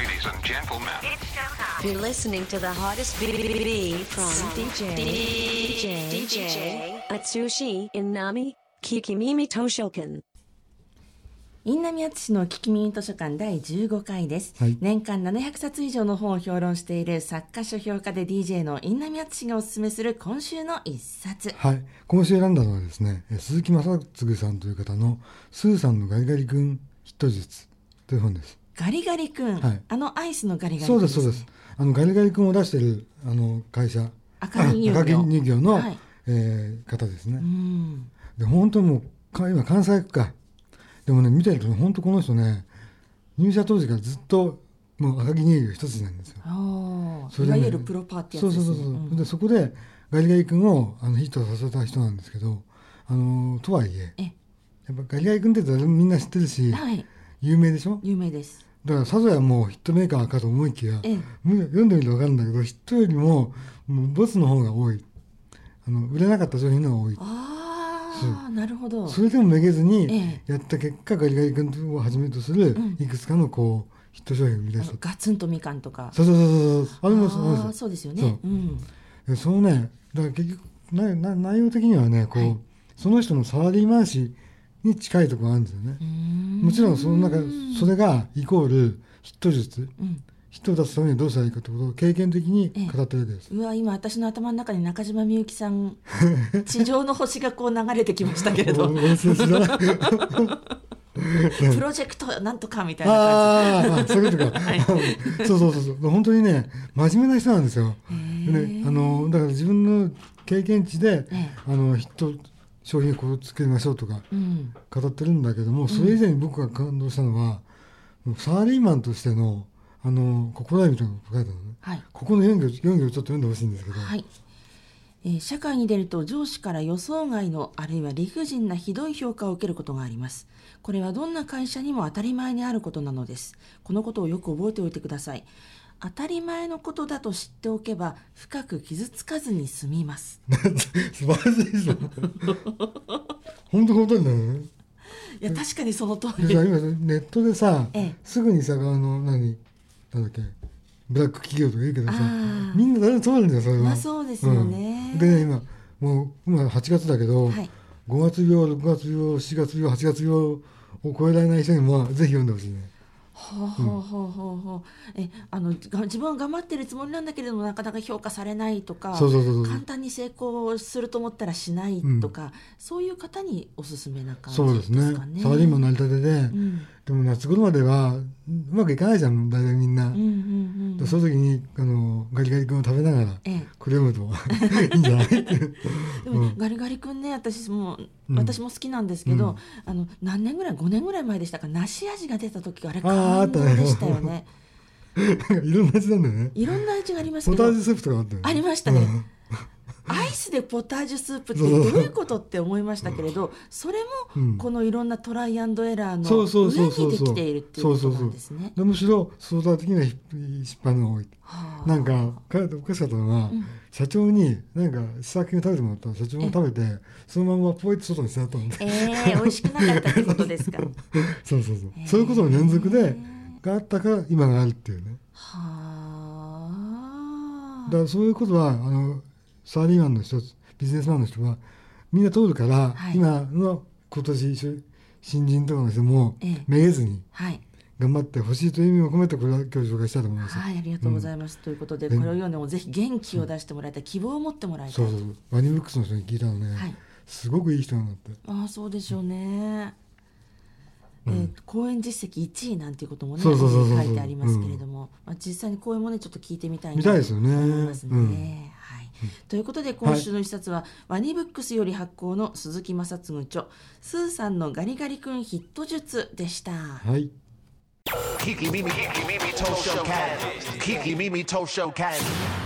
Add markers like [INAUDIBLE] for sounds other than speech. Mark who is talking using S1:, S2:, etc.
S1: Ladies and gentlemen.
S2: You're listening to the hottest BBB from DJ DJ DJ Atsushi Inami Kikimimi Toshokan.
S3: インナミアツシの聞き耳図書館第15回です、
S4: はい
S3: 年間700冊以上の本を評論している作家書評家で DJ のインナミアツシがおすすめする今週の一冊
S4: はい。今週選んだのはですね、え鈴木正嗣さんという方の、スーさんのガリガリ君ヒット術という本です。
S3: ガリガリ君、
S4: はい。
S3: あのアイスのガリガリ君
S4: そうです、そうです。あの、ガリガリ君を出してる、あの、会社、
S3: 赤木乳業
S4: あ赤木乳業の、
S3: はい。
S4: えー方ですね。
S3: うん。
S4: で、本当にもう、か今、関西区か。でもね、見てると、本当この人ね、入社当時からずっと、もう赤木乳業一つなんですよ。
S3: ああ
S4: それでね
S3: いわゆるプロパーってやつですね。
S4: そうそうそうそう、
S3: ん。
S4: でそこでガリガリ君をあのヒットさせた人なんですけどあのとはいえ
S3: え。
S4: やっぱガリガリ君って誰もみんな知ってるし、
S3: はい。
S4: 有名でしょ？
S3: 有名です
S4: だからさぞやもうヒットメーカーかと思いきや、
S3: ええ。
S4: む読んでみると分かるんだけどヒットよりもボツの方が多い。あの売れなかった商品の方が多い。
S3: ああなるほど。
S4: それでもめげずに
S3: え
S4: やった結果、ガリガリ君をはじめとする
S3: うん。
S4: いくつかのこうヒット商品を生み出した
S3: ガツンとみかんとか。
S4: そうそうそうそうあれもそう
S3: そうですよね。
S4: そう。
S3: うん。
S4: でそのね。だから結局なな内容的にはねこう、
S3: はい。
S4: その人のサラリーマン誌に近いところがあるんですよね。
S3: うーん
S4: もちろんその中それがイコールヒット術
S3: うん。
S4: ヒットを出すためにはどうしたらいいかってことを経験的に語ってるわけです、
S3: うわ今私の頭の中に中島みゆきさん [LAUGHS] 地上の星がこう流れてきましたけれど。プロジェクトなんとかみたいな感
S4: あーあそういうことか、
S3: はい
S4: そうそうそうそう本当にね真面目な人なんですよねあのだから自分の経験値で、
S3: え
S4: あのヒット商品を作りましょうとか語ってるんだけどもそれ以前に僕が感動したのは、サラリーマンとしてのあの心得みたいなのが書いてあるのね。
S3: はい。
S4: ここの4行 ,4 行ちょっと読んでほしいんですけど、
S3: はい、えー社会に出ると上司から予想外のあるいは理不尽なひどい評価を受けることがあります。これはどんな会社にも当たり前にあることなのです。このことをよく覚えておいてください当たり前のことだと知っておけば深く傷つかずに済みます。
S4: 素晴らしい人本当本当にだよね。
S3: いや確かにその通り。
S4: 今ネットでさ、
S3: ええ。
S4: すぐにさあの何？なんだっけ？ブラック企業とか言うけどさみんな誰も通るんだよそれは、
S3: まあそうですよね。
S4: うん。でね今もう今8月だけど、
S3: はい。
S4: 5月病6月病7月病8月病を超えられない人にもぜひ読んでほしいね
S3: ほうほうほうほう。ほうえあのが自分は頑張ってるつもりなんだけれどもなかなか評価されないとか簡単に成功すると思ったらしないとか、そういう方におすすめな感じで
S4: そうです
S3: ね。
S4: ねサラリーマンなりたてで、
S3: うん。
S4: でも夏頃まではうまくいかないじゃん大体みんな、
S3: うんうんうん
S4: でその時にあのガリガリ君を食べながら
S3: ええ。
S4: これ読むと [LAUGHS] いいんじゃない？[LAUGHS]
S3: でもね、ガリガリ君ね私も、
S4: うん。
S3: 私も好きなんですけど、
S4: うん。
S3: あの何年ぐらい5年ぐらい前でしたか？梨味が出た時あれ
S4: あーあ
S3: 感動でしたよね。[LAUGHS]
S4: いろんな味なんだよね。
S3: いろんな味がありますけど。
S4: ポタージュスープとかあったよね。
S3: ありましたねアイスでポタージュスープってどういうことって思いましたけれどそれ
S4: うん。
S3: もこのいろんなトライアンドエラーの上にできているっていうことなんですね。
S4: でむしろ相対的には失失敗の多い。
S3: はあ。
S4: なんか彼おかしかったのが、社長になんか試作品を食べてもらったら社長が食べてそのままポイッと外に捨てたんで
S3: えー、美味しくなかったってことですか？[LAUGHS]
S4: そうそうそう。そういうことの連続でがあったから今があるっていうね。
S3: はあ。
S4: だからそういうことはあのサラリーマンの人ビジネスマンの人はみんな通るから、
S3: はい
S4: 今の今年し新人とかの人も
S3: ええ
S4: めげずに
S3: はい。
S4: 頑張ってほしいという意味を込めてこれは今日紹介したいと思います。
S3: はい、ありがとうございます。ということで、これを読んでもぜひ元気を出してもらいたい、希望を持ってもらいたい。
S4: そうそうワニブックスの人に聞いたのね、
S3: はい
S4: すごくいい人なんだって
S3: ああ、そうでしょうね。えーと講演実績1位なんていうこともね書いてありますけれども、まあ、実際に講演もねちょっと聞いてみたいな
S4: 見たいですよね
S3: と思いますね。ということで今週の一冊は、ワニブックスより発行の鈴木正嗣著「スーさんのガリガリ君ヒット術」でした。
S4: はい。
S5: Kiki Mimi, Kiki Mimi Tosho Cat. Kiki Mimi Tosho Cat.